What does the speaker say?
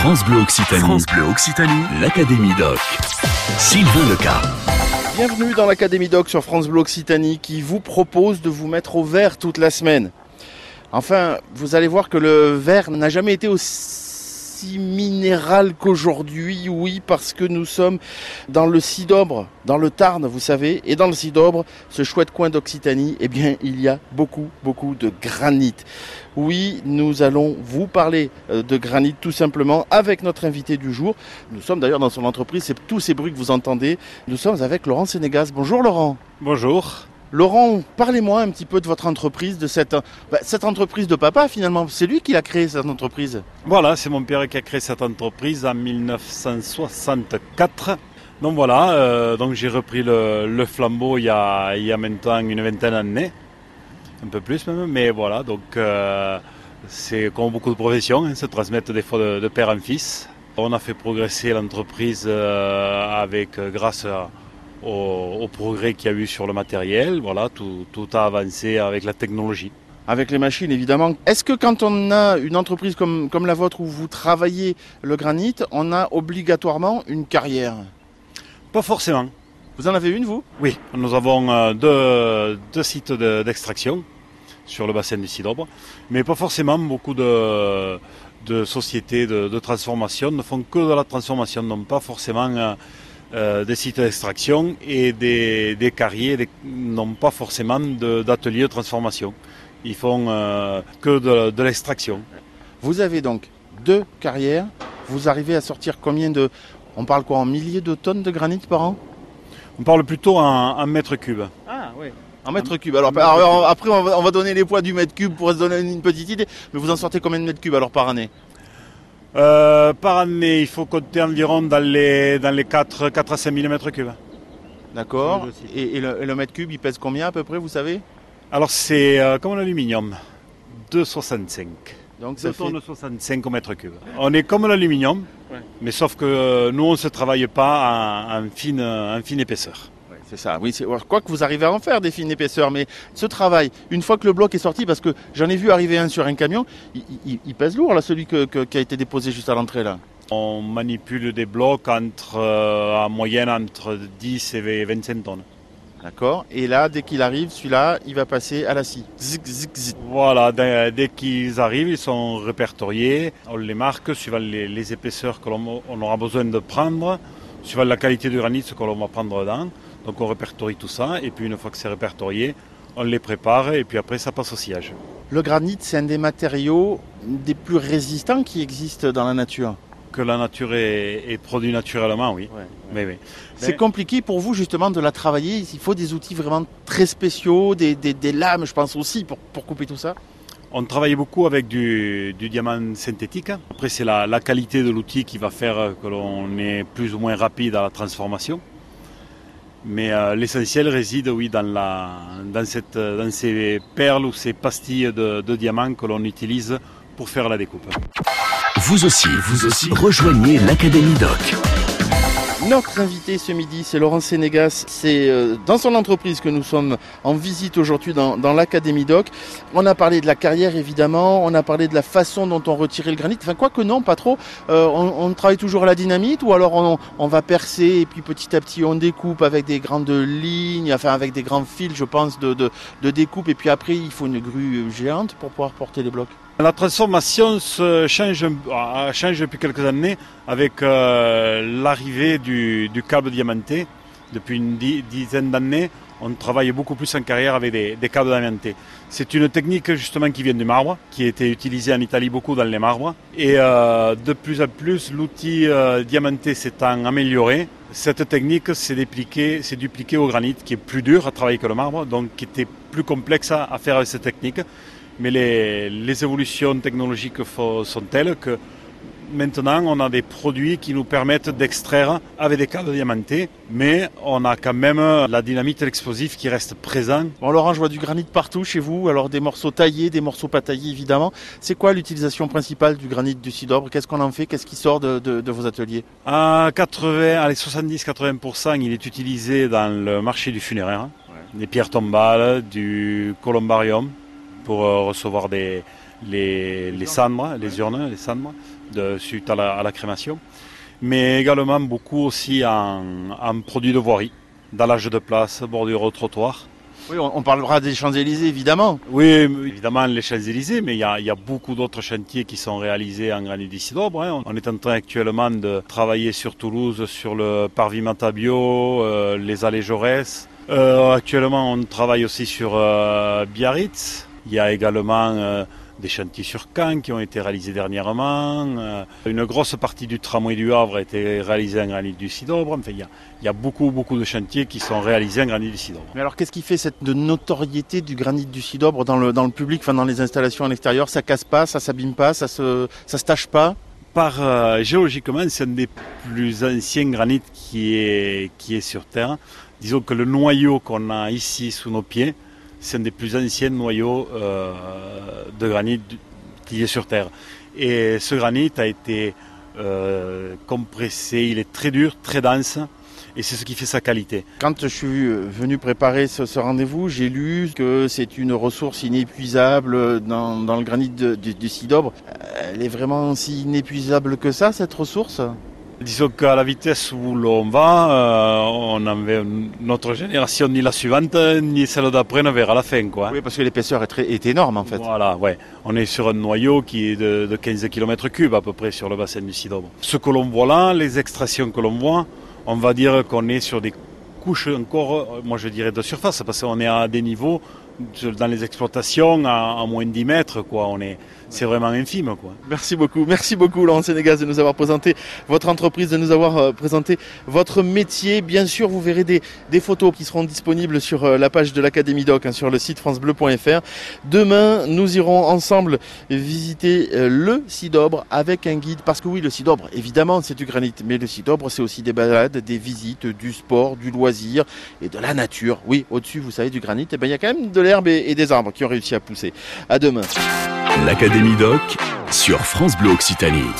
France Bleu Occitanie. France Bleu Occitanie. L'Académie Doc. Sylvain Leca. Bienvenue dans l'Académie Doc sur France Bleu Occitanie qui vous propose de vous mettre au vert toute la semaine. Enfin, vous allez voir que le vert n'a jamais été aussi minéral qu'aujourd'hui, oui, parce que nous sommes dans le Sidobre, dans le Tarn, vous savez, et dans le Sidobre, ce chouette coin d'Occitanie, eh bien, il y a beaucoup, beaucoup de granit. Oui, nous allons vous parler euh, de granit tout simplement avec notre invité du jour. Nous sommes d'ailleurs dans son entreprise, c'est tous ces bruits que vous entendez. Nous sommes avec Laurent Sénégas. Bonjour Laurent. Bonjour. Laurent, parlez-moi un petit peu de votre entreprise, de cette, bah, cette entreprise de papa finalement. C'est lui qui a créé cette entreprise. Voilà, c'est mon père qui a créé cette entreprise en 1964. Donc voilà, euh, donc j'ai repris le, flambeau il y, a, maintenant une vingtaine d'années, un peu plus même, mais voilà, donc euh, c'est comme beaucoup de professions, hein, se transmettre des fois de, père en fils. On a fait progresser l'entreprise euh, avec grâce à au, progrès qu'il y a eu sur le matériel. Voilà, tout, a avancé avec la technologie. Avec les machines, évidemment. Est-ce que quand on a une entreprise comme, comme la vôtre où vous travaillez le granit, on a obligatoirement une carrière? Pas forcément. Vous en avez une, vous? Oui, nous avons euh, deux, sites d'extraction sur le bassin du Sidobre, mais pas forcément beaucoup de, sociétés de, transformation ne font que de la transformation, non pas forcément euh, des sites d'extraction et des, des carriers n'ont pas forcément d'ateliers de, transformation. Ils font euh, que de, l'extraction. Vous avez donc deux carrières. Vous arrivez à sortir combien de... On parle quoi en milliers de tonnes de granit par an? On parle plutôt en, mètres cubes. Ah oui. En mètres cubes. Alors, après, on va, on va, donner les poids du mètre cube pour se donner une petite idée. Mais vous en sortez combien de mètres cubes alors par année? Euh, par année, il faut compter environ dans les, dans les 4, 4 à 5 mm cubes. D'accord. Et, le, mètre cube, il pèse combien à peu près, vous savez? Alors c'est euh, comme l'aluminium, 2,65. Donc ça fait... 65 au mètre cube. On est comme l'aluminium, mais sauf que euh, nous, on ne se travaille pas en, fine, en fine épaisseur. C'est ça, oui. Quoi que vous arrivez à en faire des fines épaisseurs, mais ce travail, une fois que le bloc est sorti, parce que j'en ai vu arriver un sur un camion, il, pèse lourd, là, celui qui a été déposé juste à l'entrée, là. On manipule des blocs entre, euh, en moyenne entre 10 et 25 tonnes. D'accord Et là, dès qu'il arrive, celui-là, il va passer à la scie. Voilà, dès, qu'ils arrivent, ils sont répertoriés. On les marque suivant les, les épaisseurs que l'on aura besoin de prendre, suivant la qualité du granit, ce que l'on va prendre dedans. Donc on répertorie tout ça et puis une fois que c'est répertorié, on les prépare et puis après ça passe au sillage. Le granit, c'est un des matériaux des plus résistants qui existent dans la nature. Que la nature est, produit naturellement, oui. Mais, C'est compliqué pour vous justement de la travailler. Il faut des outils vraiment très spéciaux, des, lames, je pense aussi, pour, couper tout ça. On travaille beaucoup avec du, diamant synthétique. Après, c'est la, la, qualité de l'outil qui va faire que l'on est plus ou moins rapide à la transformation. Mais euh, l'essentiel réside, oui, dans, la, dans, cette, dans, ces perles ou ces pastilles de, de diamants que l'on utilise pour faire la découpe. Vous aussi, vous aussi, rejoignez l'Académie Doc. Notre invité ce midi, c'est Laurent Sénégas. C'est euh, dans son entreprise que nous sommes en visite aujourd'hui dans, l'Académie Doc. On a parlé de la carrière évidemment, on a parlé de la façon dont on retirait le granit. Enfin, quoi que non, pas trop. Euh, on, travaille toujours à la dynamite ou alors on, va percer et puis petit à petit on découpe avec des grandes lignes, enfin avec des grands fils, je pense, de, de découpe. Et puis après, il faut une grue géante pour pouvoir porter les blocs. La transformation change, depuis quelques années avec euh, l'arrivée du, câble diamanté. Depuis une dizaine d'années, on travaille beaucoup plus en carrière avec des, câbles diamantés. C'est une technique justement qui vient du marbre, qui a été utilisée en Italie beaucoup dans les marbres. Et euh, de plus en plus, l'outil euh, diamanté s'étant amélioré, cette technique s'est dupliquée, dupliquée au granit, qui est plus dur à travailler que le marbre, donc qui était plus complexe à faire avec cette technique mais les, évolutions technologiques sont telles que maintenant on a des produits qui nous permettent d'extraire avec des câbles diamantés, mais on a quand même la dynamite et l'explosif qui reste présent. Bon Laurent, je vois du granit partout chez vous, alors des morceaux taillés, des morceaux pas taillés évidemment. C'est quoi l'utilisation principale du granit du Sidobre Qu'est-ce qu'on en fait? Qu'est-ce qui sort de, vos ateliers? À 80, allez 70-80%, il est utilisé dans le marché du funéraire. Des pierres tombales, du columbarium, pour euh, recevoir des, les, les cendres, les urnes, les cendres, de, suite à la, crémation. Mais également beaucoup aussi en, en produits de voirie, dallage de place, bordure au trottoir. Oui, on, parlera des Champs-Élysées, évidemment. Oui, évidemment, les Champs-Élysées, mais il y, a, beaucoup d'autres chantiers qui sont réalisés en granit d'Isidore. Hein. On est en train actuellement de travailler sur Toulouse, sur le parvis bio, euh, les allées Jaurès. Euh, actuellement, on travaille aussi sur euh, Biarritz. Il y a également euh, des chantiers sur Caen qui ont été réalisés dernièrement. Euh, une grosse partie du tramway du Havre a été réalisée en granit du Sidobre. Enfin, il, y a, beaucoup, beaucoup de chantiers qui sont réalisés en granit du Sidobre. Mais alors, qu'est-ce qui fait cette notoriété du granit du Sidobre dans le, dans le public, enfin, dans les installations à l'extérieur? Ça casse pas, ça s'abîme pas, ça se, ça se tâche pas? Par euh, géologiquement, c'est un des plus anciens granites qui est, qui est sur Terre. Disons que le noyau qu'on a ici sous nos pieds, c'est un des plus anciens noyaux euh, de granit qui est sur Terre. Et ce granit a été euh, compressé, il est très dur, très dense. Et c'est ce qui fait sa qualité. Quand je suis venu préparer ce, rendez-vous, j'ai lu que c'est une ressource inépuisable dans, le granit du Sidobre. Elle est vraiment si inépuisable que ça, cette ressource? Disons qu'à la vitesse où l'on va, euh, on avait notre génération, ni la suivante, ni celle d'après ne verra la fin. Quoi. Oui, parce que l'épaisseur est, est, énorme en fait. Voilà, ouais. On est sur un noyau qui est de, 15 km3 à peu près sur le bassin du Sidobre. Ce que l'on voit là, les extractions que l'on voit, on va dire qu'on est sur des couches encore, moi je dirais de surface, parce qu'on est à des niveaux dans les exploitations à, moins de 10 mètres, quoi. On est, c'est vraiment infime, quoi. Merci beaucoup, merci beaucoup, Laurent Sénégal, de nous avoir présenté votre entreprise, de nous avoir euh, présenté votre métier. Bien sûr, vous verrez des, photos qui seront disponibles sur euh, la page de l'Académie Doc, hein, sur le site francebleu.fr. Demain, nous irons ensemble visiter euh, le Sidobre avec un guide, parce que oui, le Sidobre, évidemment, c'est du granit, mais le Sidobre, c'est aussi des balades, des visites, du sport, du loisir et de la nature. Oui, au-dessus, vous savez, du granit, eh ben, il y a quand même de l'herbe et, des arbres qui ont réussi à pousser. À demain. L'Académie Doc sur France Bleu Occitanie.